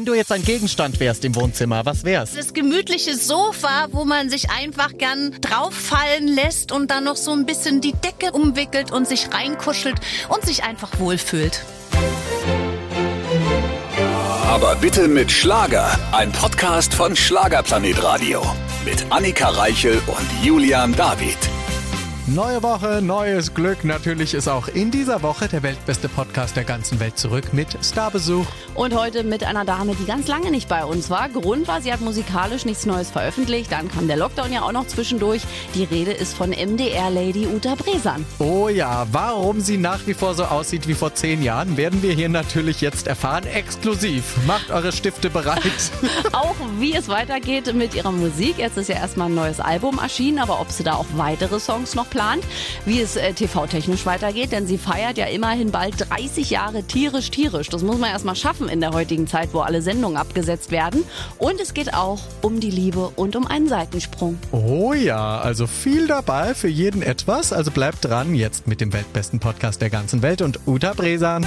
Wenn du jetzt ein Gegenstand wärst im Wohnzimmer, was wär's? Das gemütliche Sofa, wo man sich einfach gern drauffallen lässt und dann noch so ein bisschen die Decke umwickelt und sich reinkuschelt und sich einfach wohlfühlt. Aber bitte mit Schlager. Ein Podcast von Schlagerplanet Radio. Mit Annika Reichel und Julian David. Neue Woche, neues Glück. Natürlich ist auch in dieser Woche der weltbeste Podcast der ganzen Welt zurück mit Starbesuch. Und heute mit einer Dame, die ganz lange nicht bei uns war. Grund war, sie hat musikalisch nichts Neues veröffentlicht. Dann kam der Lockdown ja auch noch zwischendurch. Die Rede ist von MDR-Lady Uta Bresan. Oh ja, warum sie nach wie vor so aussieht wie vor zehn Jahren, werden wir hier natürlich jetzt erfahren. Exklusiv. Macht eure Stifte bereit. auch wie es weitergeht mit ihrer Musik. Jetzt ist ja erstmal ein neues Album erschienen, aber ob sie da auch weitere Songs noch plant, wie es äh, TV-technisch weitergeht, denn sie feiert ja immerhin bald 30 Jahre tierisch, tierisch. Das muss man erstmal schaffen in der heutigen Zeit, wo alle Sendungen abgesetzt werden. Und es geht auch um die Liebe und um einen Seitensprung. Oh ja, also viel dabei, für jeden etwas. Also bleibt dran, jetzt mit dem weltbesten Podcast der ganzen Welt und Uta Bresan.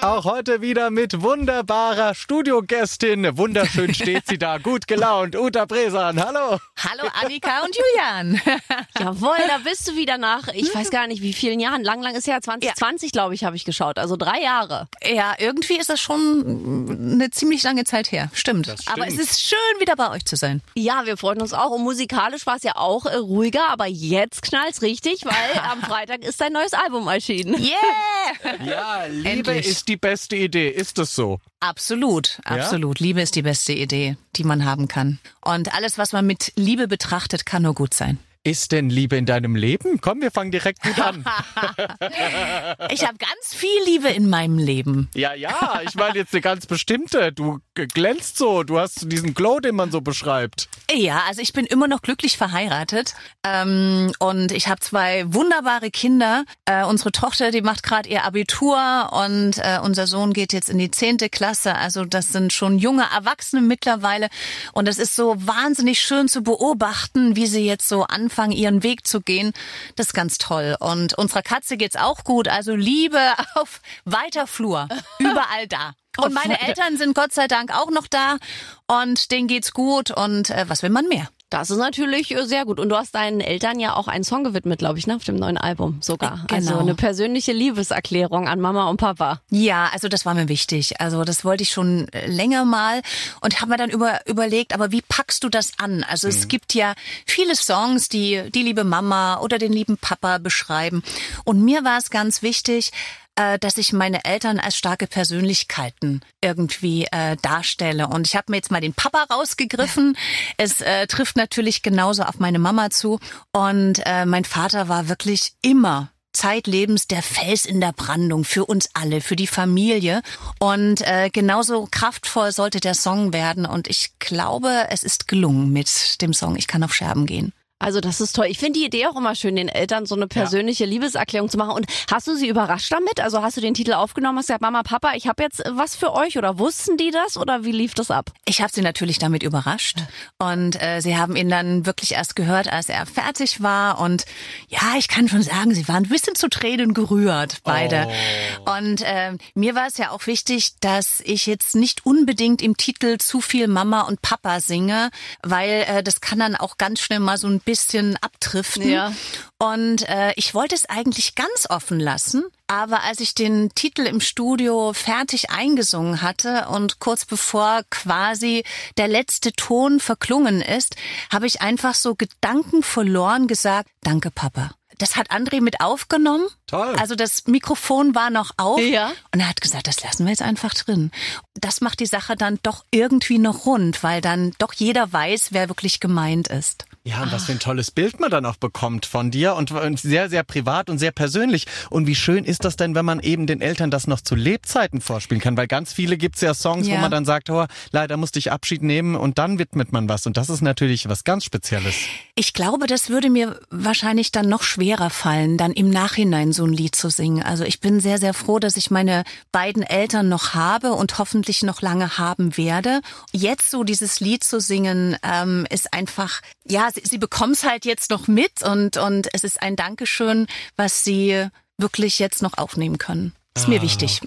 Auch heute wieder mit wunderbarer Studiogästin. Wunderschön steht sie da, gut gelaunt. Uta Bresan, hallo. Hallo Annika und Julian. Jawohl, da bist du wieder nach, ich weiß gar nicht wie vielen Jahren. Lang, lang ist ja 2020, ja. glaube ich, habe ich geschaut. Also drei Jahre. Ja, irgendwie ist das schon eine ziemlich lange Zeit her. Stimmt. stimmt. Aber es ist schön, wieder bei euch zu sein. Ja, wir freuen uns auch. Und musikalisch war es ja auch äh, ruhiger, aber jetzt knallt's richtig, weil am Freitag ist dein neues Album erschienen. Yeah! Ja, Liebe Endlich. ist die beste Idee. Ist es so? Absolut, absolut. Ja? Liebe ist die beste Idee, die man haben kann. Und alles, was man mit Liebe betrachtet, kann nur gut sein. Ist denn Liebe in deinem Leben? Komm, wir fangen direkt gut an. ich habe ganz viel Liebe in meinem Leben. Ja, ja, ich meine jetzt eine ganz bestimmte. Du glänzt so, du hast diesen Glow, den man so beschreibt. Ja, also ich bin immer noch glücklich verheiratet ähm, und ich habe zwei wunderbare Kinder. Äh, unsere Tochter, die macht gerade ihr Abitur und äh, unser Sohn geht jetzt in die zehnte Klasse. Also das sind schon junge Erwachsene mittlerweile und es ist so wahnsinnig schön zu beobachten, wie sie jetzt so anfangen anfangen, ihren Weg zu gehen. Das ist ganz toll. Und unserer Katze geht's auch gut. Also Liebe auf weiter Flur. Überall da. Und meine Eltern sind Gott sei Dank auch noch da und denen geht's gut und äh, was will man mehr? Das ist natürlich äh, sehr gut. Und du hast deinen Eltern ja auch einen Song gewidmet, glaube ich, ne? auf dem neuen Album sogar. Genau. Also eine persönliche Liebeserklärung an Mama und Papa. Ja, also das war mir wichtig. Also das wollte ich schon äh, länger mal und habe mir dann über, überlegt, aber wie packst du das an? Also mhm. es gibt ja viele Songs, die die liebe Mama oder den lieben Papa beschreiben. Und mir war es ganz wichtig, äh, dass ich meine Eltern als starke Persönlichkeiten irgendwie äh, darstelle. Und ich habe mir jetzt mal den Papa rausgegriffen. Es äh, trifft natürlich genauso auf meine Mama zu. Und äh, mein Vater war wirklich immer zeitlebens der Fels in der Brandung für uns alle, für die Familie. Und äh, genauso kraftvoll sollte der Song werden. Und ich glaube, es ist gelungen mit dem Song Ich kann auf Scherben gehen. Also das ist toll. Ich finde die Idee auch immer schön, den Eltern so eine persönliche ja. Liebeserklärung zu machen. Und hast du sie überrascht damit? Also hast du den Titel aufgenommen, hast gesagt, Mama, Papa, ich habe jetzt was für euch oder wussten die das oder wie lief das ab? Ich habe sie natürlich damit überrascht und äh, sie haben ihn dann wirklich erst gehört, als er fertig war und ja, ich kann schon sagen, sie waren ein bisschen zu Tränen gerührt beide. Oh. Und äh, mir war es ja auch wichtig, dass ich jetzt nicht unbedingt im Titel zu viel Mama und Papa singe, weil äh, das kann dann auch ganz schnell mal so ein bisschen abdriften. Ja. Und äh, ich wollte es eigentlich ganz offen lassen. Aber als ich den Titel im Studio fertig eingesungen hatte und kurz bevor quasi der letzte Ton verklungen ist, habe ich einfach so Gedanken verloren gesagt, danke Papa. Das hat André mit aufgenommen. Toll. Also das Mikrofon war noch auf. Ja. Und er hat gesagt, das lassen wir jetzt einfach drin. Das macht die Sache dann doch irgendwie noch rund, weil dann doch jeder weiß, wer wirklich gemeint ist. Ja, und was für ein tolles Bild man dann auch bekommt von dir und sehr, sehr privat und sehr persönlich. Und wie schön ist das denn, wenn man eben den Eltern das noch zu Lebzeiten vorspielen kann? Weil ganz viele gibt's ja Songs, ja. wo man dann sagt, oh, leider musste ich Abschied nehmen und dann widmet man was. Und das ist natürlich was ganz Spezielles. Ich glaube, das würde mir wahrscheinlich dann noch schwerer fallen, dann im Nachhinein so ein Lied zu singen. Also ich bin sehr, sehr froh, dass ich meine beiden Eltern noch habe und hoffentlich noch lange haben werde. Jetzt so dieses Lied zu singen, ähm, ist einfach, ja, sie, sie bekommen es halt jetzt noch mit und, und es ist ein Dankeschön, was sie wirklich jetzt noch aufnehmen können. Ist mir wichtig.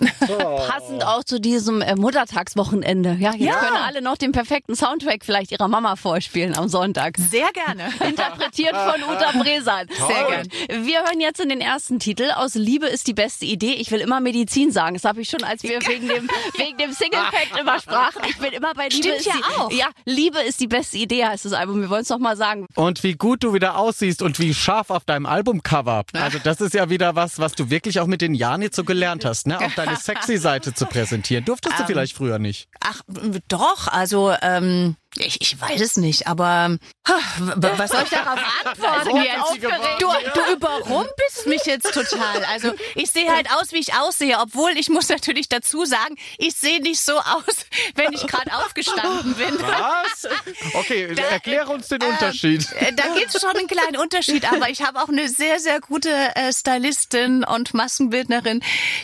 Passend auch zu diesem äh, Muttertagswochenende. Ja, jetzt Ja. können alle noch den perfekten Soundtrack vielleicht ihrer Mama vorspielen am Sonntag. Sehr gerne. Interpretiert von Uta Bresan. Sehr gern. Wir hören jetzt in den ersten Titel aus Liebe ist die beste Idee. Ich will immer Medizin sagen. Das habe ich schon, als wir wegen dem, wegen dem Single-Pact immer sprachen. Ich bin immer bei Liebe Stimmt ist ja die, auch. Ja, Liebe ist die beste Idee heißt das Album. Wir wollen es noch mal sagen. Und wie gut du wieder aussiehst und wie scharf auf deinem Albumcover. Also das ist ja wieder was, was du wirklich auch mit den Jahren jetzt so gelernt hast, ne? Auch deine sexy Seite zu präsentieren. Durftest du vielleicht früher nicht. Ach, doch, also ähm, ich, ich weiß es nicht, aber ha, was soll ich darauf antworten jetzt? Du, du überrumpelst mich jetzt total. Also ich sehe halt aus, wie ich aussehe, obwohl ich muss natürlich dazu sagen, ich sehe nicht so aus, wenn ich gerade aufgestanden bin. Was? Okay, Da- erkläre uns den äh, Unterschied. Äh, Da gibt's schon einen kleinen Unterschied, aber ich habe auch eine sehr, sehr gute äh, Stylistin und Maskenbildnerin,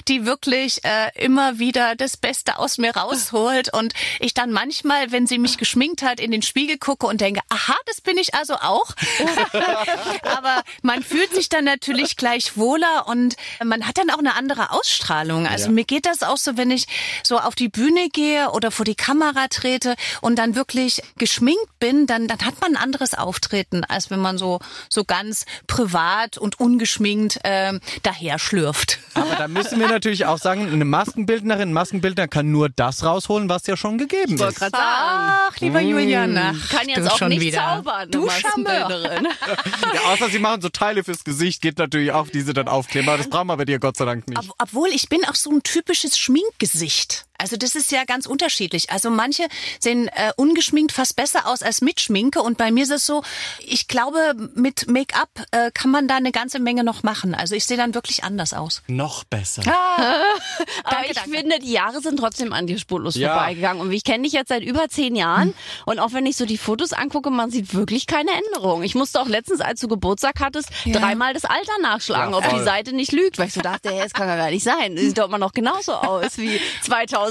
die wirklich äh, immer wieder das Beste aus mir rausholt und ich dann manchmal, wenn sie mich geschminkt hat, in den Spiegel gucke und denke, aha, das bin ich also auch. aber man fühlt sich dann natürlich gleich wohler und man hat dann auch eine andere Ausstrahlung. Also Ja. mir geht das auch so, wenn ich so auf die Bühne gehe oder vor die Kamera trete und dann wirklich geschminkt bin, dann, dann hat man ein anderes Auftreten, als wenn man so, so ganz privat und ungeschminkt ähm, daher schlürft. Aber da müssen wir natürlich auch sagen, eine Maskenbildnerin, ein Maskenbildner kann nur das rausholen, was ja schon gegeben ist. Ach, lieber Julian, ach, Kann jetzt du auch schon nicht wieder. zaubern. Du. Maskenbildnerin. Ja, außer sie machen so Teile fürs Gesicht, geht natürlich auch diese dann aufkleben. Aber das brauchen wir bei dir Gott sei Dank nicht. Ob- Obwohl ich bin auch so ein typisches Schminkgesicht. Also das ist ja ganz unterschiedlich. Also manche sehen äh, ungeschminkt fast besser aus als mit Schminke und bei mir ist es so, ich glaube, mit Make-up äh, kann man da eine ganze Menge noch machen. Also ich sehe dann wirklich anders aus. Noch besser. Aber Danke, ich danke. finde, die Jahre sind trotzdem an dir spurlos Ja. vorbeigegangen. Und ich kenne dich jetzt seit über zehn Jahren. Und auch wenn ich so die Fotos angucke, man sieht wirklich keine Änderung. Ich musste auch letztens, als du Geburtstag hattest, Ja. dreimal das Alter nachschlagen, Ja, ob die. Seite nicht lügt. Weil ich so dachte, hey, das kann ja gar nicht sein. Sieht doch immer noch genauso aus wie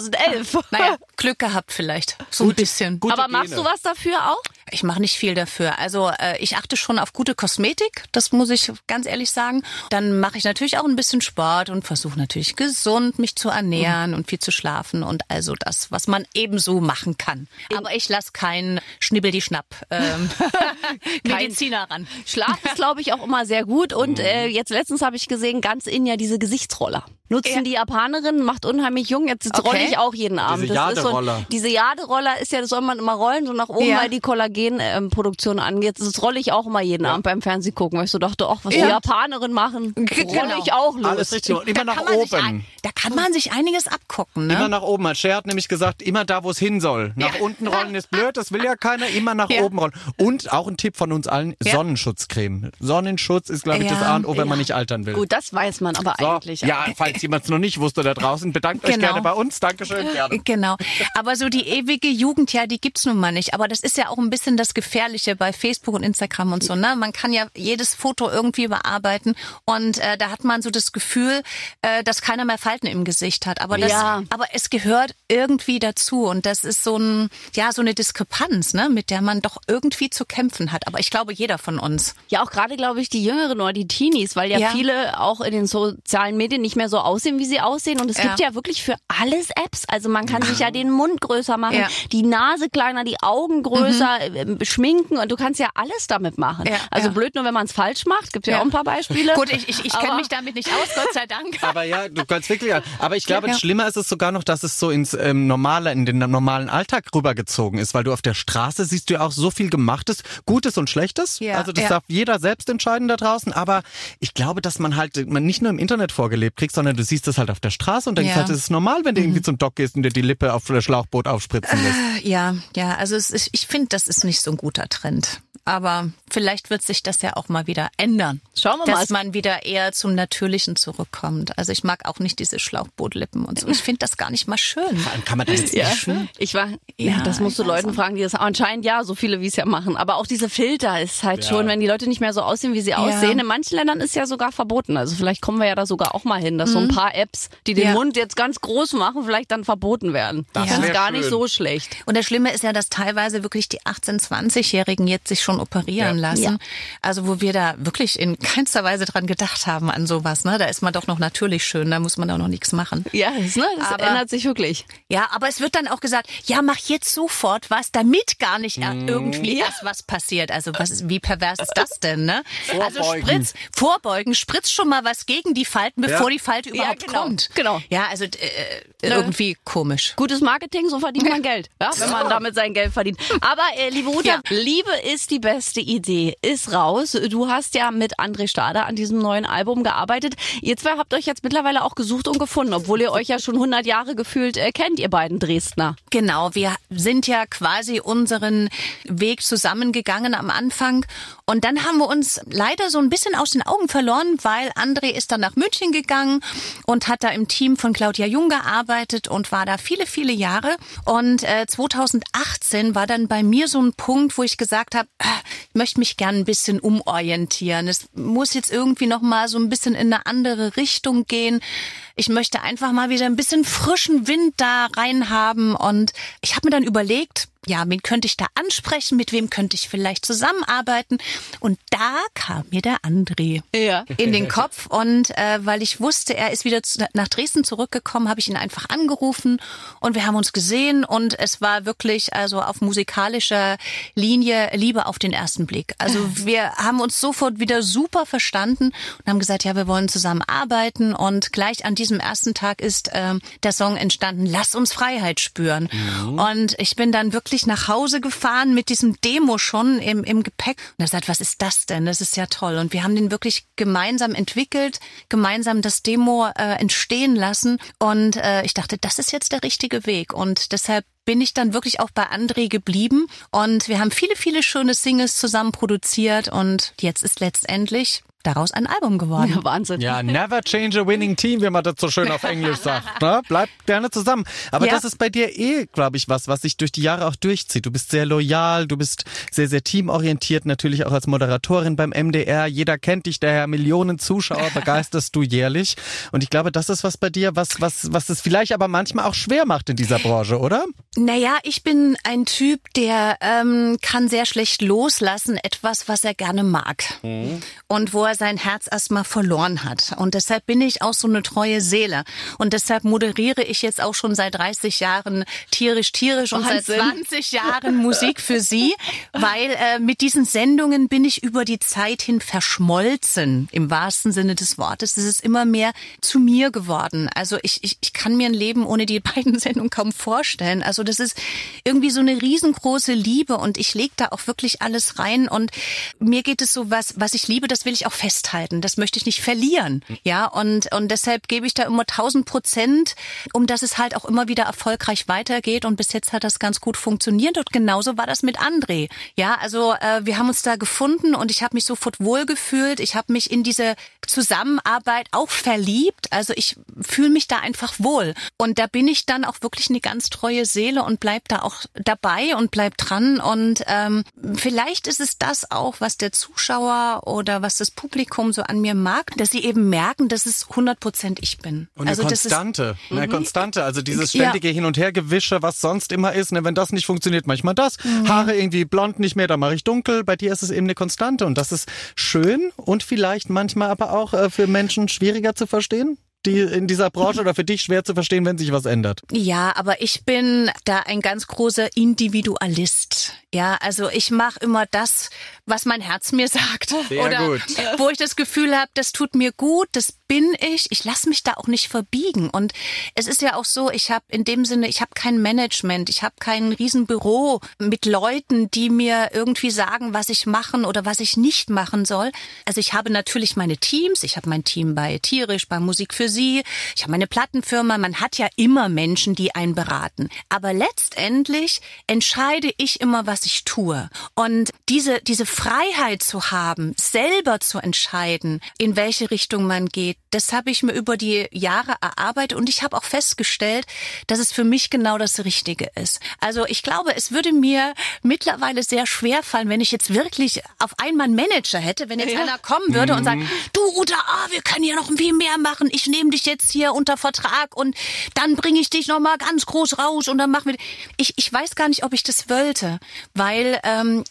2011. Naja, Glück gehabt vielleicht. So ein bisschen. Gute Aber machst Gene. du was dafür auch? Ich mache nicht viel dafür. Also äh, ich achte schon auf gute Kosmetik, das muss ich ganz ehrlich sagen. Dann mache ich natürlich auch ein bisschen Sport und versuche natürlich gesund mich zu ernähren und viel zu schlafen und also das, was man ebenso machen kann. Aber ich lasse keinen Schnibbel die Schnapp ähm, Mediziner ran. Schlaf ist, glaube ich, auch immer sehr gut. Mhm. Und äh, jetzt letztens habe ich gesehen, ganz in ja diese Gesichtsroller. Nutzen Ja. die Japanerinnen, macht unheimlich jung. Jetzt Okay. rolle ich auch jeden Abend. Diese das ist so, Jaderoller. diese Jaderoller ist ja, das soll man immer rollen, so nach oben, Ja. weil die Kollagenproduktion angeht. Das rolle ich auch immer jeden Abend beim Fernsehen gucken, weil ich so dachte, ach, was die Ja. Japanerinnen machen, rolle genau. ich auch los. Alles richtig. Immer nach man sich oben. ein, da kann man sich einiges abgucken. Ne? Immer nach oben. Cher hat nämlich gesagt, immer da, wo es hin soll. Nach Ja. unten rollen ist blöd, das will ja keiner. Immer nach Ja. oben rollen. Und auch ein Tipp von uns allen, Ja. Sonnenschutzcreme. Sonnenschutz ist, glaube ich, das Ja. A und O, wenn man nicht altern will. Gut, das weiß man aber So, eigentlich. ja, falls jemand es noch nicht wusste da draußen, bedankt euch Genau. gerne bei uns. Dankeschön, gerne. Genau. Aber so die ewige Jugend, ja, die gibt's nun mal nicht. Aber das ist ja auch ein bisschen das Gefährliche bei Facebook und Instagram und so. Ne? Man kann ja jedes Foto irgendwie bearbeiten und äh, da hat man so das Gefühl, äh, dass keiner mehr Falten im Gesicht hat. Aber das, Ja. aber es gehört irgendwie dazu und das ist so ein, ja, so eine Diskrepanz, ne, mit der man doch irgendwie zu kämpfen hat. Aber ich glaube, jeder von uns. Ja, auch gerade, glaube ich, die Jüngeren oder die Teenies, weil ja, Ja. viele auch in den sozialen Medien nicht mehr so aussehen, wie sie aussehen. Und es Ja. gibt ja wirklich für alles Apps. Also man kann sich ja den Mund größer machen, Ja. die Nase kleiner, die Augen größer, äh, schminken und du kannst ja alles damit machen. Ja, also ja. blöd nur, wenn man es falsch macht. Gibt ja. Ja. auch ein paar Beispiele. Gut, ich, ich, ich kenne mich damit nicht aus, Gott sei Dank. Aber ja, du kannst wirklich. Aber ich glaube, Ja. schlimmer ist es sogar noch, dass es so ins ähm, normale, in den normalen Alltag rübergezogen ist, weil du auf der Straße siehst du ja auch so viel Gemachtes, Gutes und Schlechtes. Ja, also das ja. darf jeder selbst entscheiden da draußen. Aber ich glaube, dass man halt man nicht nur im Internet vorgelebt kriegt, sondern du siehst das halt auf der Straße und denkst Ja. halt, es ist normal, wenn du Mhm. irgendwie zum Dock gehst und dir die Lippe auf das Schlauchboot aufspritzen lässt. Ja, ja, also es ist, ich finde, das ist nicht so ein guter Trend. Aber vielleicht wird sich das ja auch mal wieder ändern. Schauen wir mal. Dass man wieder eher zum Natürlichen zurückkommt. Also ich mag auch nicht diese Schlauchbootlippen und so. Ich finde das gar nicht mal schön. Kann man das Ja. nicht Ich war, ja, Ja, das musst du ich Leuten auch. fragen, die das anscheinend ja, so viele wie es ja machen. Aber auch diese Filter ist halt schon, wenn die Leute nicht mehr so aussehen, wie sie aussehen. In manchen Ländern ist ja sogar verboten. Also vielleicht kommen wir ja da sogar auch mal hin, dass so ein paar Apps, die den Mhm. Ja. Mund jetzt ganz groß machen, vielleicht dann verboten werden. Das Das ist gar nicht so schlecht. Und das Schlimme ist ja, dass teilweise wirklich die 18-, 20-Jährigen jetzt sich schon operieren ja. lassen. Ja. Also wo wir da wirklich in keinster Weise dran gedacht haben an sowas. Ne? Da ist man doch noch natürlich schön, da muss man auch noch nichts machen. Ja, das, ne, das aber, ändert sich wirklich. Ja, aber es wird dann auch gesagt, ja, mach jetzt sofort was, damit gar nicht mhm. irgendwie erst was passiert. Also was, wie pervers ist das denn? Ne? Also vorbeugen. Also spritz, vorbeugen, spritz schon mal was gegen die Falten, bevor ja. die Falte überhaupt ja, genau, kommt. Genau. Ja, also äh, irgendwie komisch. Gutes Marketing, so verdient man Geld, ja, wenn man damit sein Geld verdient. Aber äh, liebe Uta, ja. Liebe ist die beste Idee, ist raus. Du hast ja mit André Stader an diesem neuen Album gearbeitet. Ihr zwei habt euch jetzt mittlerweile auch gesucht und gefunden, obwohl ihr euch ja schon 100 Jahre gefühlt äh, kennt, ihr beiden Dresdner. Genau, wir sind ja quasi unseren Weg zusammengegangen am Anfang und dann haben wir uns leider so ein bisschen aus den Augen verloren, weil André ist dann nach München gegangen und hat da im Team von Claudia Jung gearbeitet und war da viele, viele Jahre. Und äh, 2018 war dann bei mir so ein Punkt, wo ich gesagt habe, äh, ich möchte mich gern ein bisschen umorientieren. Es muss jetzt irgendwie noch mal so ein bisschen in eine andere Richtung gehen. Ich möchte einfach mal wieder ein bisschen frischen Wind da rein haben. Und ich habe mir dann überlegt, ja, wen könnte ich da ansprechen, mit wem könnte ich vielleicht zusammenarbeiten. Und da kam mir der André ja. in den Kopf. Und äh, weil ich wusste, er ist wieder zu, nach Dresden zurückgekommen, habe ich ihn einfach angerufen und wir haben uns gesehen und es war wirklich also auf musikalischer Linie Liebe auf den ersten Blick. Also wir haben uns sofort wieder super verstanden und haben gesagt, ja, wir wollen zusammen arbeiten und gleich an diesem ersten Tag ist äh, der Song entstanden, Lass uns Freiheit spüren. Mhm. Und ich bin dann wirklich wirklich nach Hause gefahren mit diesem Demo schon im, im Gepäck. Und er sagt, was ist das denn? Das ist ja toll. Und wir haben den wirklich gemeinsam entwickelt, gemeinsam das Demo äh, entstehen lassen. Und äh, ich dachte, das ist jetzt der richtige Weg. Und deshalb bin ich dann wirklich auch bei André geblieben und wir haben viele, viele schöne Singles zusammen produziert und jetzt ist letztendlich daraus ein Album geworden. Ja, Wahnsinn. Ja, never change a winning team, wie man das so schön auf Englisch sagt. Ne? Bleibt gerne zusammen. Aber ja. das ist bei dir eh, glaube ich, was, was sich durch die Jahre auch durchzieht. Du bist sehr loyal, du bist sehr, sehr teamorientiert, natürlich auch als Moderatorin beim MDR. Jeder kennt dich, daher Millionen Zuschauer begeisterst du jährlich. Und ich glaube, das ist was bei dir, was, was, was es vielleicht aber manchmal auch schwer macht in dieser Branche, oder? Naja, ich bin ein Typ, der ähm, kann sehr schlecht loslassen, etwas, was er gerne mag. Mhm. Und wo er sein Herz erstmal verloren hat. Und deshalb bin ich auch so eine treue Seele. Und deshalb moderiere ich jetzt auch schon seit 30 Jahren tierisch, tierisch und seit 20 Jahren Musik für Sie, weil äh, mit diesen Sendungen bin ich über die Zeit hin verschmolzen, im wahrsten Sinne des Wortes. Es ist immer mehr zu mir geworden. Also ich, ich, ich kann mir ein Leben ohne die beiden Sendungen kaum vorstellen. Also das ist irgendwie so eine riesengroße Liebe und ich lege da auch wirklich alles rein und mir geht es so was, was ich liebe, das will ich auch festhalten. Das möchte ich nicht verlieren. Ja, und, und deshalb gebe ich da immer 1000 Prozent, um dass es halt auch immer wieder erfolgreich weitergeht. Und bis jetzt hat das ganz gut funktioniert. Und genauso war das mit André. Ja, also äh, wir haben uns da gefunden und ich habe mich sofort wohlgefühlt. Ich habe mich in diese Zusammenarbeit auch verliebt. Also ich fühle mich da einfach wohl. Und da bin ich dann auch wirklich eine ganz treue Seele und bleib da auch dabei und bleib dran. Und ähm, vielleicht ist es das auch, was der Zuschauer oder was das Publikum Publikum so an mir mag, dass sie eben merken, dass es 100 Prozent ich bin. Und also eine Konstante, ist, eine. Konstante, also dieses ständige ja. Hin- und Hergewische, was sonst immer ist. Ne? Wenn das nicht funktioniert, manchmal das. Mhm. Haare irgendwie blond nicht mehr, dann mache ich dunkel. Bei dir ist es eben eine Konstante und das ist schön und vielleicht manchmal aber auch äh, für Menschen schwieriger zu verstehen die in dieser Branche oder für dich schwer zu verstehen, wenn sich was ändert? Ja, aber ich bin da ein ganz großer Individualist. Ja, also ich mache immer das, was mein Herz mir sagt. Sehr oder gut. wo ich das Gefühl habe, das tut mir gut, das bin ich. Ich lasse mich da auch nicht verbiegen. Und es ist ja auch so, ich habe in dem Sinne, ich habe kein Management, ich habe kein Riesenbüro mit Leuten, die mir irgendwie sagen, was ich machen oder was ich nicht machen soll. Also ich habe natürlich meine Teams, ich habe mein Team bei Tierisch, bei Musik für Sie, ich habe meine Plattenfirma, man hat ja immer Menschen, die einen beraten. Aber letztendlich entscheide ich immer, was ich tue. Und diese, diese Freiheit zu haben, selber zu entscheiden, in welche Richtung man geht, das habe ich mir über die Jahre erarbeitet und ich habe auch festgestellt, dass es für mich genau das Richtige ist. Also ich glaube, es würde mir mittlerweile sehr schwer fallen, wenn ich jetzt wirklich auf einmal einen Manager hätte, wenn jetzt ja. einer kommen würde mhm. und sagt, du Uta, ah, wir können ja noch viel mehr machen, ich nehme dich jetzt hier unter Vertrag und dann bringe ich dich noch mal ganz groß raus und dann machen wir. Ich, ich weiß gar nicht, ob ich das wollte, weil ähm,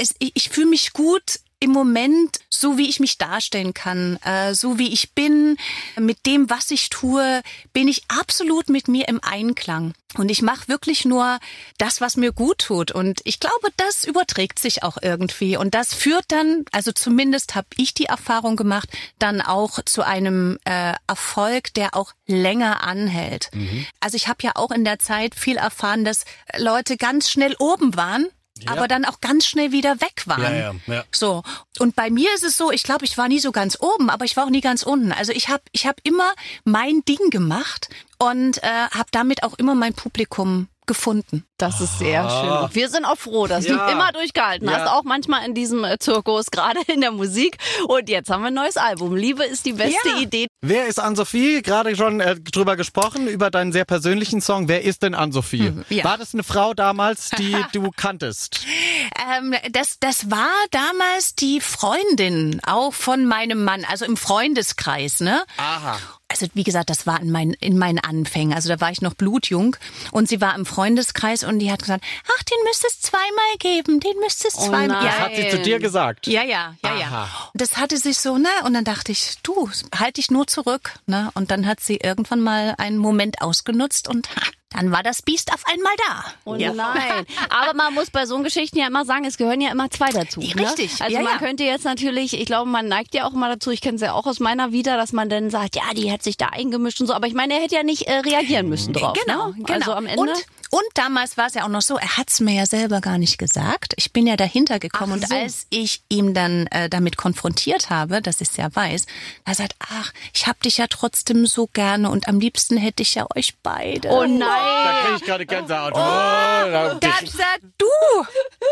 es, ich, ich fühle fühle mich gut im Moment, so wie ich mich darstellen kann, äh, so wie ich bin, mit dem, was ich tue, bin ich absolut mit mir im Einklang. Und ich mache wirklich nur das, was mir gut tut. Und ich glaube, das überträgt sich auch irgendwie. Und das führt dann, also zumindest habe ich die Erfahrung gemacht, dann auch zu einem äh, Erfolg, der auch länger anhält. Mhm. Also ich habe ja auch in der Zeit viel erfahren, dass Leute ganz schnell oben waren ja. aber dann auch ganz schnell wieder weg waren. Ja, ja, ja. So und bei mir ist es so, ich glaube, ich war nie so ganz oben, aber ich war auch nie ganz unten. Also ich habe ich habe immer mein Ding gemacht und äh, habe damit auch immer mein Publikum gefunden. Das ist sehr ah. schön. Wir sind auch froh, dass ja. du immer durchgehalten ja. hast, auch manchmal in diesem äh, Zirkus, gerade in der Musik. Und jetzt haben wir ein neues Album. Liebe ist die beste ja. Idee. Wer ist Ann-Sophie? Gerade schon äh, drüber gesprochen, über deinen sehr persönlichen Song. Wer ist denn Ann-Sophie? Mhm, War das eine Frau damals, die du kanntest? Ähm, das, das war damals die Freundin auch von meinem Mann, also im Freundeskreis, ne? Aha also wie gesagt, das war in, mein, in meinen Anfängen. Also da war ich noch blutjung und sie war im Freundeskreis und die hat gesagt, ach, den müsste es zweimal geben, den müsste es oh zweimal. Oh das hat sie zu dir gesagt. Ja, ja, ja, Aha. ja. Das hatte sich so, ne? Und dann dachte ich, du, halt dich nur zurück, ne? Und dann hat sie irgendwann mal einen Moment ausgenutzt und ha, dann war das Biest auf einmal da. Oh ja. nein. Aber man muss bei so Geschichten ja immer sagen, es gehören ja immer zwei dazu. Ne? Richtig. Also ja, man ja. könnte jetzt natürlich, ich glaube, man neigt ja auch immer dazu, ich kenne es ja auch aus meiner Vita, dass man dann sagt, ja, die hat sich da eingemischt und so. Aber ich meine, er hätte ja nicht äh, reagieren müssen drauf. Genau, ne? genau. Also am Ende. Und und damals war es ja auch noch so, er hat es mir ja selber gar nicht gesagt. Ich bin ja dahinter gekommen ach und als ich ihm dann äh, damit konfrontiert habe, dass ich es ja weiß, er sagt, ach, ich hab dich ja trotzdem so gerne und am liebsten hätte ich ja euch beide. Oh nein. Da kriege ich gerade Gänsehaut. Oh, oh, sag du.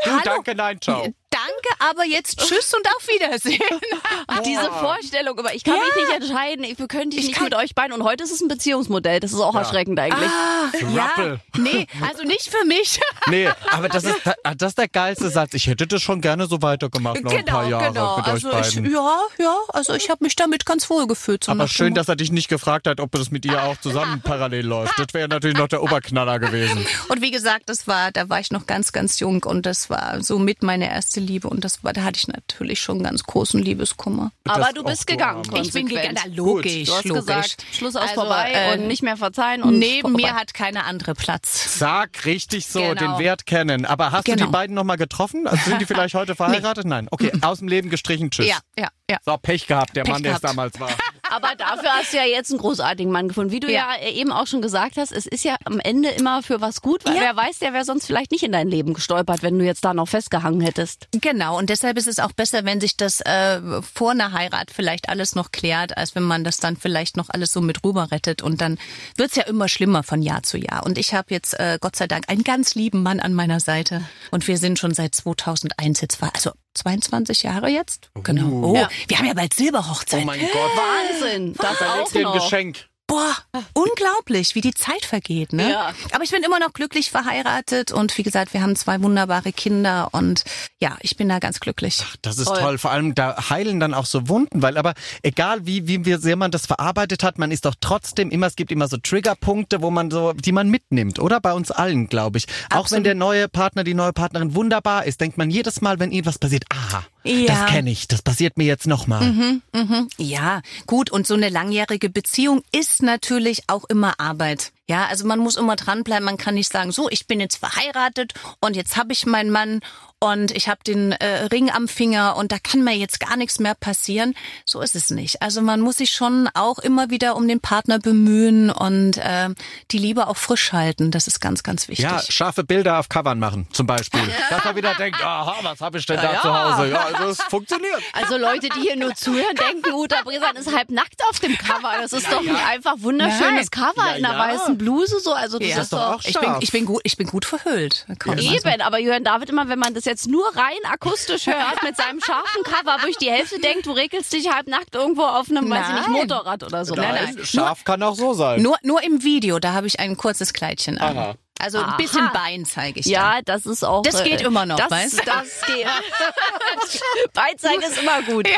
Du, Hallo? danke, nein, ciao danke, aber jetzt tschüss und auf Wiedersehen. Diese Vorstellung, aber ich kann ja. mich nicht entscheiden, ich könnte ich nicht mit euch beiden. Und heute ist es ein Beziehungsmodell, das ist auch ja. erschreckend eigentlich. Ah, ja. Nee, also nicht für mich. Nee, aber das ist, das ist der geilste Satz. Ich hätte das schon gerne so weitergemacht, noch genau, ein paar Jahre genau. mit also euch beiden. Ich, ja, ja, also ich habe mich damit ganz wohl gefühlt. So aber schön, dass er dich nicht gefragt hat, ob das mit ihr auch zusammen parallel läuft. Das wäre natürlich noch der Oberknaller gewesen. Und wie gesagt, das war, da war ich noch ganz, ganz jung und das war so mit meine erste Liebe und das war, da hatte ich natürlich schon ganz großen Liebeskummer. Aber du bist gegangen. Ich bin gegangen, na, logisch, du hast logisch. gesagt, Schluss aus also, vorbei äh, und nicht mehr verzeihen. Und neben vorbei. mir hat keine andere Platz. Sag richtig so, genau. den Wert kennen. Aber hast genau. du die genau. beiden nochmal getroffen? Also sind die vielleicht heute verheiratet? Nee. Nein. Okay, aus dem Leben gestrichen, tschüss. Ja, ja, ja. So, Pech gehabt, der Pech Mann, der es damals war. Aber dafür hast du ja jetzt einen großartigen Mann gefunden. Wie du ja. ja. eben auch schon gesagt hast, es ist ja am Ende immer für was gut, weil ja. wer weiß, der wäre sonst vielleicht nicht in dein Leben gestolpert, wenn du jetzt da noch festgehangen hättest. Genau, und deshalb ist es auch besser, wenn sich das äh, vor einer Heirat vielleicht alles noch klärt, als wenn man das dann vielleicht noch alles so mit rüber rettet. Und dann wird's ja immer schlimmer von Jahr zu Jahr. Und ich habe jetzt äh, Gott sei Dank einen ganz lieben Mann an meiner Seite. Und wir sind schon seit 2001 jetzt, also 22 Jahre jetzt? Genau. Oh, ja. wir haben ja bald Silberhochzeit. Oh mein Gott. Wahnsinn. Das, das auch noch. ein Geschenk. Boah, unglaublich, wie die Zeit vergeht, ne? Ja. Aber ich bin immer noch glücklich verheiratet und wie gesagt, wir haben zwei wunderbare Kinder und ja, ich bin da ganz glücklich. Ach, das ist toll. toll. Vor allem da heilen dann auch so Wunden, weil aber egal wie wie sehr man das verarbeitet hat, man ist doch trotzdem immer es gibt immer so Triggerpunkte, wo man so die man mitnimmt, oder bei uns allen, glaube ich. Absolut. Auch wenn der neue Partner, die neue Partnerin wunderbar ist, denkt man jedes Mal, wenn irgendwas passiert, aha, ja. das kenne ich, das passiert mir jetzt nochmal. Mhm, mhm. Ja, gut und so eine langjährige Beziehung ist natürlich auch immer Arbeit. Ja, also man muss immer dranbleiben. Man kann nicht sagen, so, ich bin jetzt verheiratet und jetzt habe ich meinen Mann und ich habe den äh, Ring am Finger und da kann mir jetzt gar nichts mehr passieren. So ist es nicht. Also man muss sich schon auch immer wieder um den Partner bemühen und äh, die Liebe auch frisch halten. Das ist ganz, ganz wichtig. Ja, scharfe Bilder auf Covern machen zum Beispiel. Ja. Dass man wieder denkt, aha, was habe ich denn da ja. zu Hause? Ja, also es funktioniert. Also Leute, die hier nur zuhören, denken, Uta Bresan ist halb nackt auf dem Cover. Das ist ja, doch ein einfach wunderschönes Nein. Cover in einer weißen Bluse. So. Also das ist, ist doch, auch ich bin, ich bin gut, ich bin gut verhüllt. Eben, aber Jürgen David immer, wenn man das jetzt nur rein akustisch hört mit seinem scharfen Cover, wo ich die Hälfte denkt, du regelst dich halb nackt irgendwo auf einem, nein. weiß ich nicht, Motorrad oder so. Nein, nein. Scharf nur, kann auch so sein. Nur, nur im Video, da habe ich ein kurzes Kleidchen an. Aha. Also ein bisschen Bein zeige ich. Ja, dann. das ist auch. Das geht äh, immer noch, das, weißt du? Das geht. Bein zeigen ist immer gut. Ja.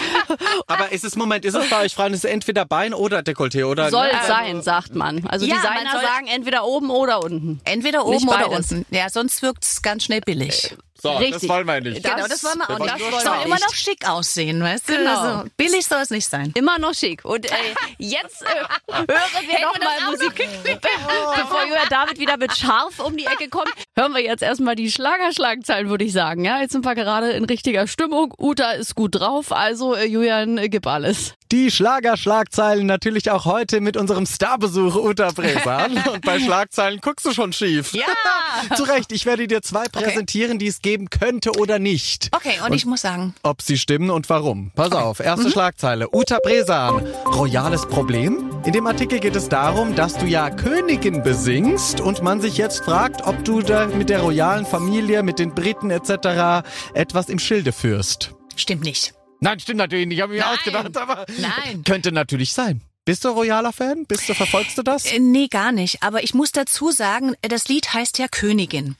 Aber ist es, Moment, ist es bei euch Frauen, ist es entweder Bein oder Dekolleté, oder? Soll äh, sein, sagt man. Also ja, Designer sagen entweder oben oder unten. Entweder oben oder unten. Ja, sonst wirkt es ganz schnell billig. So, Richtig. das wollen wir nicht. genau, das wollen wir auch das nicht. wollen soll immer noch schick aussehen, weißt du? Genau. Also, billig soll es nicht sein. Immer noch schick. Und äh, jetzt äh, hören wir noch mal Musik. Be bevor Julia David wieder mit scharf um die Ecke kommt, hören wir jetzt erstmal die Schlagerschlagzeilen, würde ich sagen. Ja, jetzt sind wir gerade in richtiger Stimmung. Uta ist gut drauf, also äh, Julian, äh, gib alles. Die Schlagerschlagzeilen natürlich auch heute mit unserem Starbesuch Uta Bresan. Und bei Schlagzeilen guckst du schon schief. Ja. Zu Recht, ich werde dir zwei präsentieren, die es geben könnte oder nicht. Okay, und, ich muss sagen, Ob sie stimmen und warum. Pass auf, erste Schlagzeile. Uta Bresan. Royales Problem? In dem Artikel geht es darum, dass du ja Königin besingst und man sich jetzt fragt, ob du da mit der royalen Familie, mit den Briten etc. etwas im Schilde führst. stimmt nicht. Nein, stimmt natürlich nicht. Ich habe mir Nein. ausgedacht, aber Nein. könnte natürlich sein. Bist du royaler Fan? Bist du, verfolgst du das? Äh, Nee, gar nicht. Aber ich muss dazu sagen, äh, das Lied heißt ja Königin.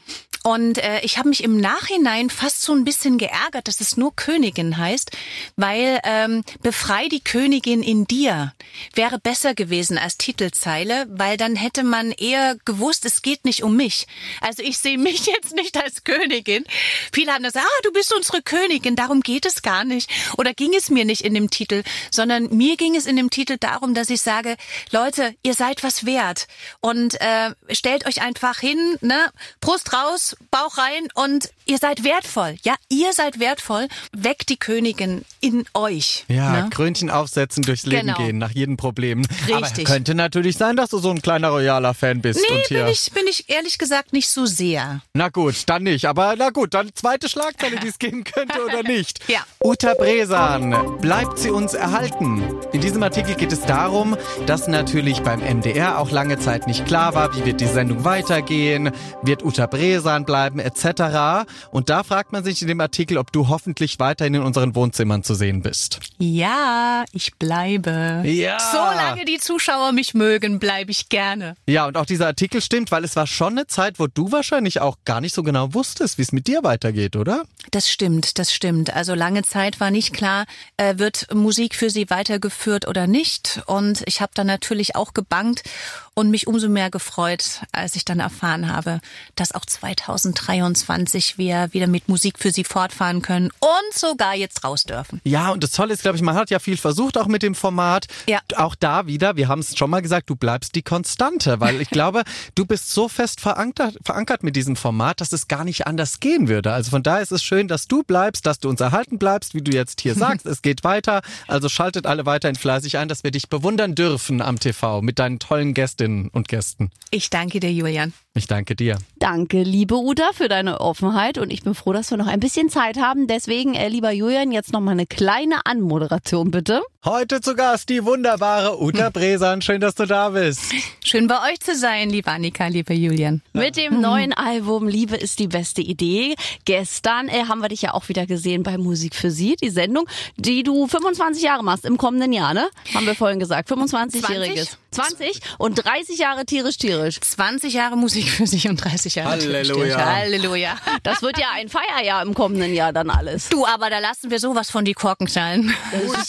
Und äh, ich habe mich im Nachhinein fast so ein bisschen geärgert, dass es nur Königin heißt, weil ähm, Befrei die Königin in dir wäre besser gewesen als Titelzeile, weil dann hätte man eher gewusst, es geht nicht um mich. Also ich sehe mich jetzt nicht als Königin. Viele haben gesagt, ah, du bist unsere Königin, darum geht es gar nicht. Oder ging es mir nicht in dem Titel, sondern mir ging es in dem Titel darum, dass ich sage, Leute, ihr seid was wert und äh, stellt euch einfach hin, ne, Brust raus, Bauch rein und ihr seid wertvoll. Ja, ihr seid wertvoll. Weckt die Königin in euch. Ja, ne? Krönchen aufsetzen, durchs Leben Genau. gehen, nach jedem Problem. Richtig. Aber könnte natürlich sein, dass du so ein kleiner royaler Fan bist. Nee, und hier. bin ich, bin ich ehrlich gesagt nicht so sehr. Na gut, dann nicht. Aber na gut, dann zweite Schlagzeile, die es geben könnte oder nicht. Ja. Uta Bresan, bleibt sie uns erhalten? In diesem Artikel geht es darum, dass natürlich beim MDR auch lange Zeit nicht klar war, wie wird die Sendung weitergehen, wird Uta Bresan bleiben etc. Und da fragt man sich in dem Artikel, ob du hoffentlich weiterhin in unseren Wohnzimmern zu sehen bist. Ja, ich bleibe. Ja. Solange die Zuschauer mich mögen, bleibe ich gerne. Ja, und auch dieser Artikel stimmt, weil es war schon eine Zeit, wo du wahrscheinlich auch gar nicht so genau wusstest, wie es mit dir weitergeht, oder? Das stimmt, das stimmt. Also lange Zeit war nicht klar, äh, wird Musik für sie weitergeführt oder nicht. Und ich habe dann natürlich auch gebangt und mich umso mehr gefreut, als ich dann erfahren habe, dass auch 2023 wir wieder mit Musik für sie fortfahren können und sogar jetzt raus dürfen. Ja, und das Tolle ist, glaube ich, man hat ja viel versucht, auch mit dem Format. Ja. Auch da wieder, wir haben es schon mal gesagt, du bleibst die Konstante, weil ich glaube, du bist so fest verankert, verankert mit diesem Format, dass es gar nicht anders gehen würde. Also von daher ist es schön, dass du bleibst, dass du uns erhalten bleibst, wie du jetzt hier sagst. es geht weiter. Also schaltet alle weiterhin fleißig ein, dass wir dich bewundern dürfen am TV mit deinen tollen Gästinnen und Gästen. Ich danke dir, Julian. Ich danke dir. Danke, liebe Uta, für deine Offenheit und ich bin froh, dass wir noch ein bisschen Zeit haben. Deswegen, äh, lieber Julian, jetzt noch mal eine kleine Anmoderation, bitte. Heute zu Gast die wunderbare Uta Bresan. Schön, dass du da bist. Schön bei euch zu sein, liebe Annika, lieber Julian. Mit dem neuen Album Liebe ist die beste Idee. Gestern äh, haben wir dich ja auch wieder gesehen bei Musik für Sie, die Sendung, die du 25 Jahre machst im kommenden Jahr, ne? Haben wir vorhin gesagt. 25-jähriges. 20 und 30 Jahre tierisch tierisch. 20 Jahre Musik für sich und 30 Jahre Halleluja. Halleluja. Das wird ja ein Feierjahr im kommenden Jahr dann alles. Du, aber da lassen wir sowas von die Korken knallen.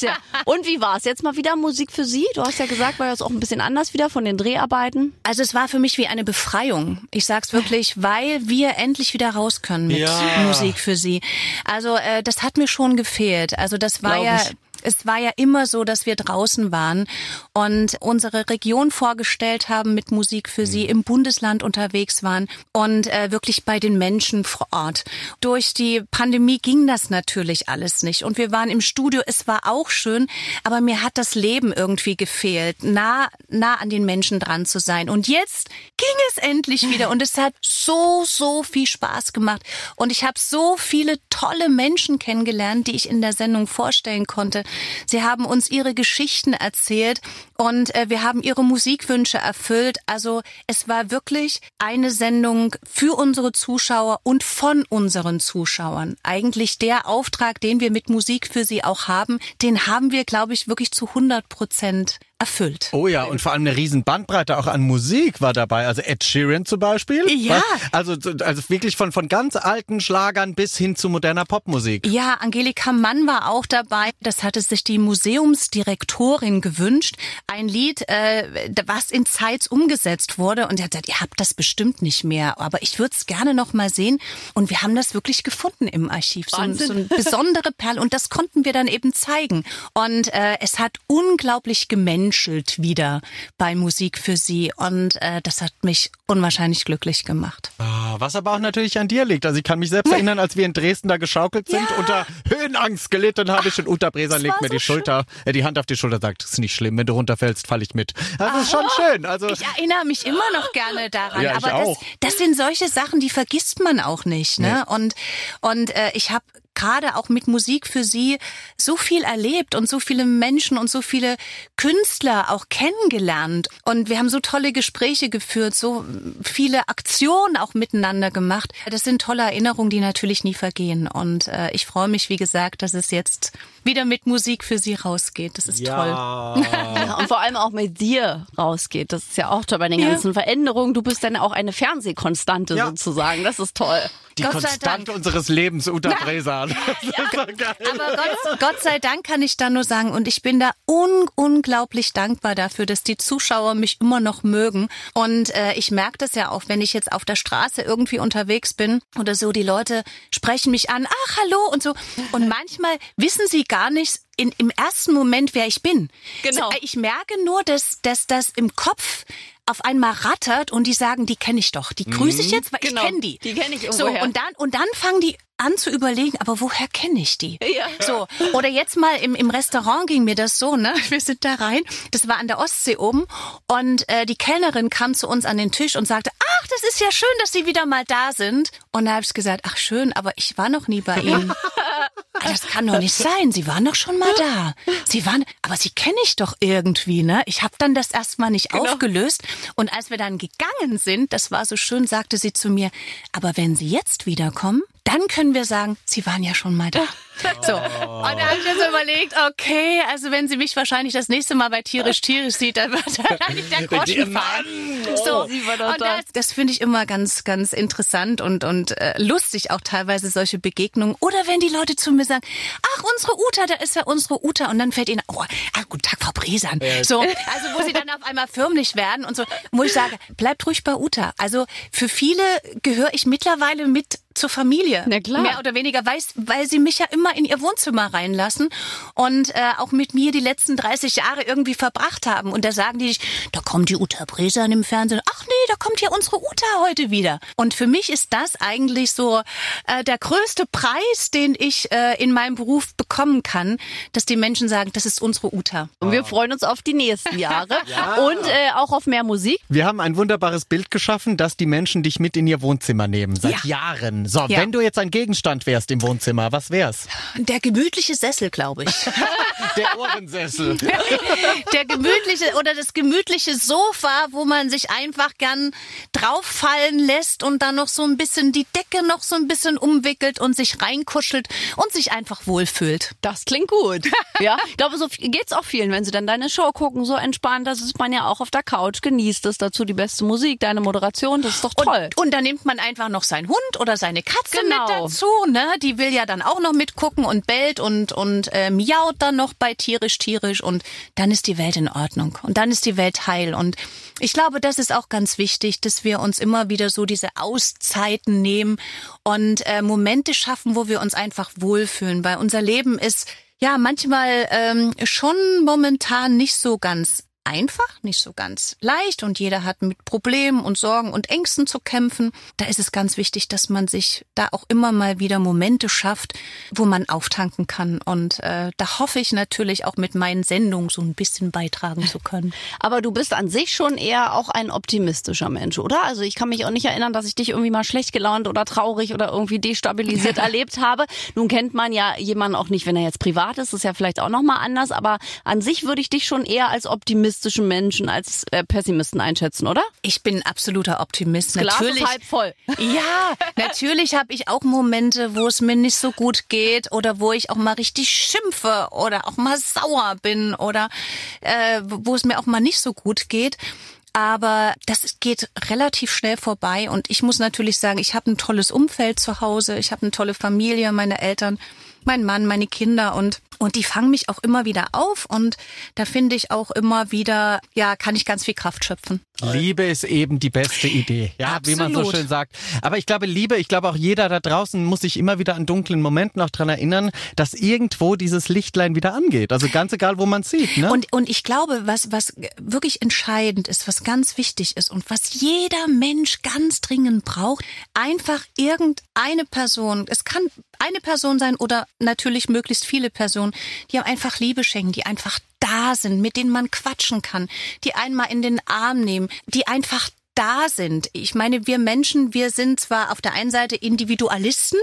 Ja. Und wie war's? Jetzt mal wieder Musik für Sie? Du hast ja gesagt, war das auch ein bisschen anders wieder von den Dreharbeiten. Also es war für mich wie eine Befreiung. Ich sag's wirklich, weil wir endlich wieder raus können mit Ja. Musik für sie. Also äh, das hat mir schon gefehlt. Also das war Glaub ja ich. Es war ja immer so, dass wir draußen waren und unsere Region vorgestellt haben mit Musik für sie, im Bundesland unterwegs waren und äh, wirklich bei den Menschen vor Ort. Durch die Pandemie ging das natürlich alles nicht und wir waren im Studio. Es war auch schön, aber mir hat das Leben irgendwie gefehlt, nah nah an den Menschen dran zu sein. Und jetzt ging es endlich wieder und es hat so so viel Spaß gemacht und ich habe so viele tolle Menschen kennengelernt, die ich in der Sendung vorstellen konnte. Sie haben uns ihre Geschichten erzählt und äh, wir haben ihre Musikwünsche erfüllt. Also es war wirklich eine Sendung für unsere Zuschauer und von unseren Zuschauern. Eigentlich der Auftrag, den wir mit Musik für sie auch haben, den haben wir, glaube ich, wirklich zu 100 Prozent erfüllt. Oh ja, und vor allem eine riesen Bandbreite auch an Musik war dabei. Also Ed Sheeran zum Beispiel. Ja. Also, also wirklich von, von ganz alten Schlagern bis hin zu moderner Popmusik. Ja, Angelika Mann war auch dabei. Das hatte sich die Museumsdirektorin gewünscht. Ein Lied, äh, was in Zeitz umgesetzt wurde. Und er hat gesagt, ihr habt das bestimmt nicht mehr. Aber ich würde es gerne noch mal sehen. Und wir haben das wirklich gefunden im Archiv. So, so eine besondere Perle. Und das konnten wir dann eben zeigen. Und äh, es hat unglaublich gemengt gemenschelt wieder bei Musik für sie und äh, das hat mich unwahrscheinlich glücklich gemacht. Ah, was aber auch natürlich an dir liegt. Also ich kann mich selbst erinnern, als wir in Dresden da geschaukelt sind, ja. unter Höhenangst gelitten habe ich und Uta Breser legt mir so die Schulter, äh, die Hand auf die Schulter, sagt, ist nicht schlimm, wenn du runterfällst, falle ich mit. Das also, ist schon schön. Also ich erinnere mich immer noch gerne daran, ja, aber das, das, sind solche Sachen, die vergisst man auch nicht. Ne? Nee. Und und äh, ich habe gerade auch mit Musik für sie so viel erlebt und so viele Menschen und so viele Künstler auch kennengelernt. Und wir haben so tolle Gespräche geführt, so viele Aktionen auch miteinander gemacht. Das sind tolle Erinnerungen, die natürlich nie vergehen. Und äh, ich freue mich, wie gesagt, dass es jetzt wieder mit Musik für sie rausgeht. Das ist ja. toll. ja, und vor allem auch mit dir rausgeht. Das ist ja auch toll bei den ganzen ja. Veränderungen. Du bist dann auch eine Fernsehkonstante ja. sozusagen. Das ist toll. Die Gott Konstante unseres Lebens, Uta Bresan. Ja, aber Gott, Gott, sei Dank kann ich da nur sagen, und ich bin da un unglaublich dankbar dafür, dass die Zuschauer mich immer noch mögen. Und äh, ich merke das ja auch, wenn ich jetzt auf der Straße irgendwie unterwegs bin oder so, die Leute sprechen mich an, ach, hallo und so. Und manchmal wissen sie gar nicht, in, im ersten Moment, wer ich bin. Genau. Ich merke nur, dass, dass das im Kopf auf einmal rattert und die sagen, die kenne ich doch. Die grüße ich mhm. jetzt, weil genau. ich kenne die. Die kenne ich irgendwoher. So, und dann, und dann fangen die an zu überlegen, aber woher kenne ich die? Ja. So, oder jetzt mal im, im Restaurant ging mir das so, ne? Wir sind da rein, das war an der Ostsee oben und äh, die Kellnerin kam zu uns an den Tisch und sagte, ach, das ist ja schön, dass Sie wieder mal da sind. Und da habe ich gesagt, ach schön, aber ich war noch nie bei Ihnen. Ah, das kann doch nicht sein. Sie waren doch schon mal da. Sie waren, aber Sie kenne ich doch irgendwie, ne? Ich habe dann das erstmal nicht genau. aufgelöst. Und als wir dann gegangen sind, das war so schön, sagte sie zu mir, aber wenn Sie jetzt wiederkommen, dann können wir sagen, Sie waren ja schon mal da. So. Und da habe ich mir so überlegt, okay, also wenn sie mich wahrscheinlich das nächste Mal bei Tierisch Tierisch sieht, dann wird wahrscheinlich der Groschen fallen. So. Und das, das finde ich immer ganz, ganz interessant und, und äh, lustig auch teilweise solche Begegnungen. Oder wenn die Leute zu mir sagen, ach, unsere Uta, da ist ja unsere Uta. Und dann fällt ihnen, oh, ah, guten Tag, Frau Bresan. So, also wo sie dann auf einmal förmlich werden und so, wo ich sage, bleibt ruhig bei Uta. Also für viele gehöre ich mittlerweile mit zur Familie. Na klar. Mehr oder weniger, weil, weil sie mich ja immer in ihr Wohnzimmer reinlassen und äh, auch mit mir die letzten 30 Jahre irgendwie verbracht haben. Und da sagen die, da kommt die Uta Bresan im Fernsehen. Ach nee, da kommt ja unsere Uta heute wieder. Und für mich ist das eigentlich so äh, der größte Preis, den ich äh, in meinem Beruf bekommen kann, dass die Menschen sagen, das ist unsere Uta. Und wir freuen uns auf die nächsten Jahre ja. und äh, auch auf mehr Musik. Wir haben ein wunderbares Bild geschaffen, dass die Menschen dich mit in ihr Wohnzimmer nehmen, seit ja. Jahren. So, ja. wenn du jetzt ein Gegenstand wärst im Wohnzimmer, was wär's? Der gemütliche Sessel, glaube ich. Der Ohrensessel. Der gemütliche oder das gemütliche Sofa, wo man sich einfach gern drauffallen lässt und dann noch so ein bisschen die Decke noch so ein bisschen umwickelt und sich reinkuschelt und sich einfach wohlfühlt. Das klingt gut. Ja, ich glaube, so geht's auch vielen, wenn sie dann deine Show gucken, so entspannt, das ist man ja auch auf der Couch, genießt es dazu die beste Musik, deine Moderation, das ist doch toll. Und, und dann nimmt man einfach noch seinen Hund oder seine Katze genau. mit dazu, ne? Die will ja dann auch noch mitgucken und bellt und und äh, miaut dann noch bei tierisch tierisch und dann ist die Welt in Ordnung und dann ist die Welt heil und ich glaube, das ist auch ganz wichtig, dass wir uns immer wieder so diese Auszeiten nehmen und äh, Momente schaffen, wo wir uns einfach wohlfühlen, weil unser Leben ist ja manchmal ähm, schon momentan nicht so ganz einfach, nicht so ganz leicht und jeder hat mit Problemen und Sorgen und Ängsten zu kämpfen. Da ist es ganz wichtig, dass man sich da auch immer mal wieder Momente schafft, wo man auftanken kann. Und äh, da hoffe ich natürlich auch mit meinen Sendungen so ein bisschen beitragen zu können. Aber du bist an sich schon eher auch ein optimistischer Mensch, oder? Also ich kann mich auch nicht erinnern, dass ich dich irgendwie mal schlecht gelaunt oder traurig oder irgendwie destabilisiert erlebt habe. Nun kennt man ja jemanden auch nicht, wenn er jetzt privat ist, das ist ja vielleicht auch nochmal anders, aber an sich würde ich dich schon eher als Optimist optimistischen Menschen als äh, Pessimisten einschätzen, oder? Ich bin absoluter Optimist. Das Glas natürlich, ist halb voll. Ja, natürlich habe ich auch Momente, wo es mir nicht so gut geht oder wo ich auch mal richtig schimpfe oder auch mal sauer bin oder äh, wo es mir auch mal nicht so gut geht. Aber das geht relativ schnell vorbei und ich muss natürlich sagen, ich habe ein tolles Umfeld zu Hause, ich habe eine tolle Familie, meine Eltern, mein Mann, meine Kinder und und die fangen mich auch immer wieder auf und da finde ich auch immer wieder, ja, kann ich ganz viel Kraft schöpfen. Liebe ist eben die beste Idee, ja, Absolut. wie man so schön sagt. Aber ich glaube, Liebe, ich glaube auch jeder da draußen muss sich immer wieder an dunklen Momenten auch dran erinnern, dass irgendwo dieses Lichtlein wieder angeht. Also ganz egal, wo man sieht. Ne? Und, und ich glaube, was, was wirklich entscheidend ist, was ganz wichtig ist und was jeder Mensch ganz dringend braucht, einfach irgendeine Person, es kann eine Person sein oder natürlich möglichst viele Personen, die einfach Liebe schenken, die einfach da sind, mit denen man quatschen kann, die einmal in den Arm nehmen, die einfach da sind. Ich meine, wir Menschen, wir sind zwar auf der einen Seite Individualisten,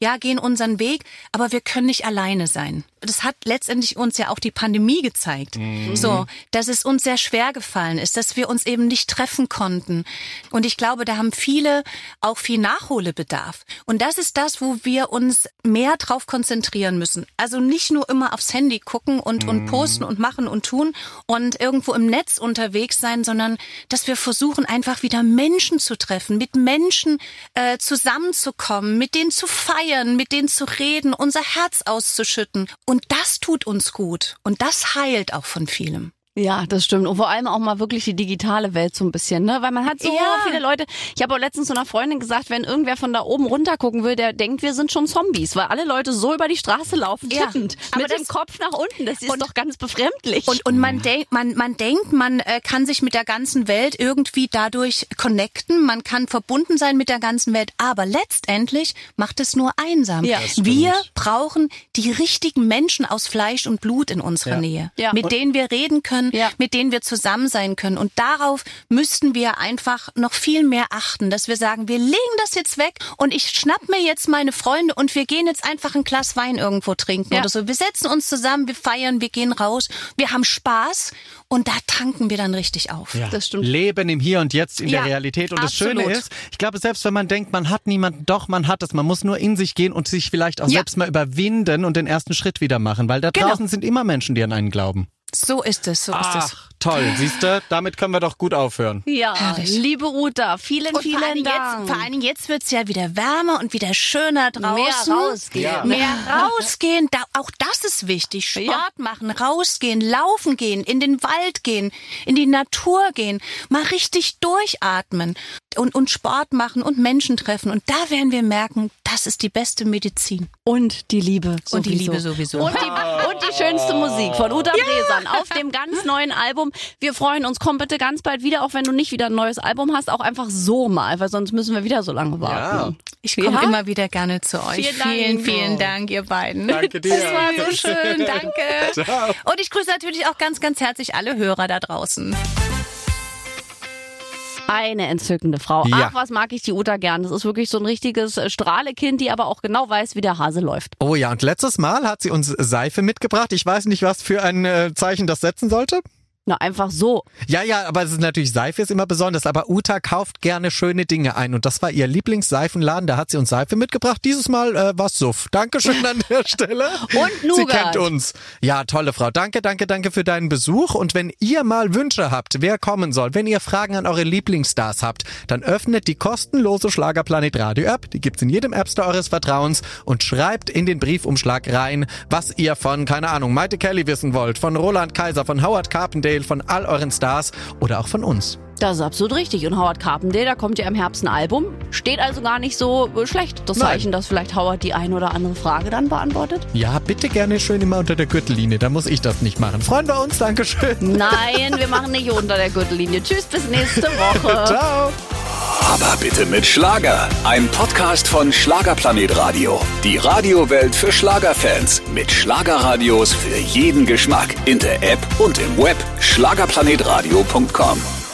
ja, gehen unseren Weg, aber wir können nicht alleine sein. Das hat letztendlich uns ja auch die Pandemie gezeigt. Mhm. So, dass es uns sehr schwer gefallen ist, dass wir uns eben nicht treffen konnten. Und ich glaube, da haben viele auch viel Nachholbedarf. Und das ist das, wo wir uns mehr drauf konzentrieren müssen. Also nicht nur immer aufs Handy gucken und, mhm. und posten und machen und tun und irgendwo im Netz unterwegs sein, sondern dass wir versuchen, einfach einfach wieder Menschen zu treffen, mit Menschen äh, zusammenzukommen, mit denen zu feiern, mit denen zu reden, unser Herz auszuschütten. Und das tut uns gut. Und das heilt auch von vielem. Ja, das stimmt. Und vor allem auch mal wirklich die digitale Welt so ein bisschen, ne? Weil man hat so ja. viele Leute. Ich habe auch letztens zu einer Freundin gesagt, wenn irgendwer von da oben runter gucken will, der denkt, wir sind schon Zombies, weil alle Leute so über die Straße laufen, ja. tippend, aber mit dem Kopf nach unten. Das ist und, doch ganz befremdlich. Und, und man denkt, man, man denkt, man äh, kann sich mit der ganzen Welt irgendwie dadurch connecten, man kann verbunden sein mit der ganzen Welt, aber letztendlich macht es nur einsam. Ja. Wir brauchen die richtigen Menschen aus Fleisch und Blut in unserer ja. Nähe, ja. mit und denen wir reden können können, ja. mit denen wir zusammen sein können. Und darauf müssten wir einfach noch viel mehr achten, dass wir sagen, wir legen das jetzt weg und ich schnapp mir jetzt meine Freunde und wir gehen jetzt einfach ein Glas Wein irgendwo trinken ja. oder so. Wir setzen uns zusammen, wir feiern, wir gehen raus, wir haben Spaß und da tanken wir dann richtig auf. Ja. Das stimmt. Leben im Hier und Jetzt in ja, der Realität. Und absolut. das Schöne ist, ich glaube, selbst wenn man denkt, man hat niemanden, doch, man hat es. Man muss nur in sich gehen und sich vielleicht auch ja. selbst mal überwinden und den ersten Schritt wieder machen, weil da genau. draußen sind immer Menschen, die an einen glauben. So ist es, so Ach, ist es. Toll, siehst du, damit können wir doch gut aufhören. Ja, Herrlich. liebe Ruta, vielen, und vielen vor Dank. Jetzt, vor allen Dingen jetzt wird's ja wieder wärmer und wieder schöner draußen. Mehr rausgehen. Ja. Mehr rausgehen, da, auch das ist wichtig. Sport ja. machen, rausgehen, laufen gehen, in den Wald gehen, in die Natur gehen, mal richtig durchatmen und, und Sport machen und Menschen treffen. Und da werden wir merken, das ist die beste Medizin. Und die Liebe. Sowieso. Und die Liebe sowieso. Und die, und die schönste Musik von Uta ja. Bresan auf dem ganz neuen Album. Wir freuen uns. Komm bitte ganz bald wieder, auch wenn du nicht wieder ein neues Album hast, auch einfach so mal, weil sonst müssen wir wieder so lange warten. Ja. Ich komme ja? immer wieder gerne zu euch. Vielen, vielen, vielen Dank, ihr beiden. Danke dir. Das war so schön. Danke. Ciao. Und ich grüße natürlich auch ganz, ganz herzlich alle Hörer da draußen. Eine entzückende Frau. Ja. Ach, was mag ich die Uta gern. Das ist wirklich so ein richtiges Strahlekind, die aber auch genau weiß, wie der Hase läuft. Oh ja, und letztes Mal hat sie uns Seife mitgebracht. Ich weiß nicht, was für ein äh, Zeichen das setzen sollte. Na, einfach so. Ja, ja, aber es ist natürlich, Seife ist immer besonders, aber Uta kauft gerne schöne Dinge ein und das war ihr Lieblingsseifenladen, da hat sie uns Seife mitgebracht. Dieses Mal äh, was Suff. Dankeschön an der Stelle. und Nougat. Sie kennt uns. Ja, tolle Frau. Danke, danke, danke für deinen Besuch und wenn ihr mal Wünsche habt, wer kommen soll, wenn ihr Fragen an eure Lieblingsstars habt, dann öffnet die kostenlose Schlagerplanet Radio App, die gibt's in jedem App Store eures Vertrauens und schreibt in den Briefumschlag rein, was ihr von, keine Ahnung, Maite Kelly wissen wollt, von Roland Kaiser, von Howard Carpendale, Mail von all euren Stars oder auch von uns. Das ist absolut richtig. Und Howard Carpendale, da kommt ja im Herbst ein Album. Steht also gar nicht so schlecht. Das Nein. Zeichen, dass vielleicht Howard die ein oder andere Frage dann beantwortet. Ja, bitte gerne schön immer unter der Gürtellinie. Da muss ich das nicht machen. Freuen wir uns. Dankeschön. Nein, wir machen nicht unter der Gürtellinie. Tschüss, bis nächste Woche. Ciao. Aber bitte mit Schlager. Ein Podcast von Schlagerplanet Radio. Die Radiowelt für Schlagerfans. Mit Schlagerradios für jeden Geschmack. In der App und im Web. Schlagerplanetradio.com.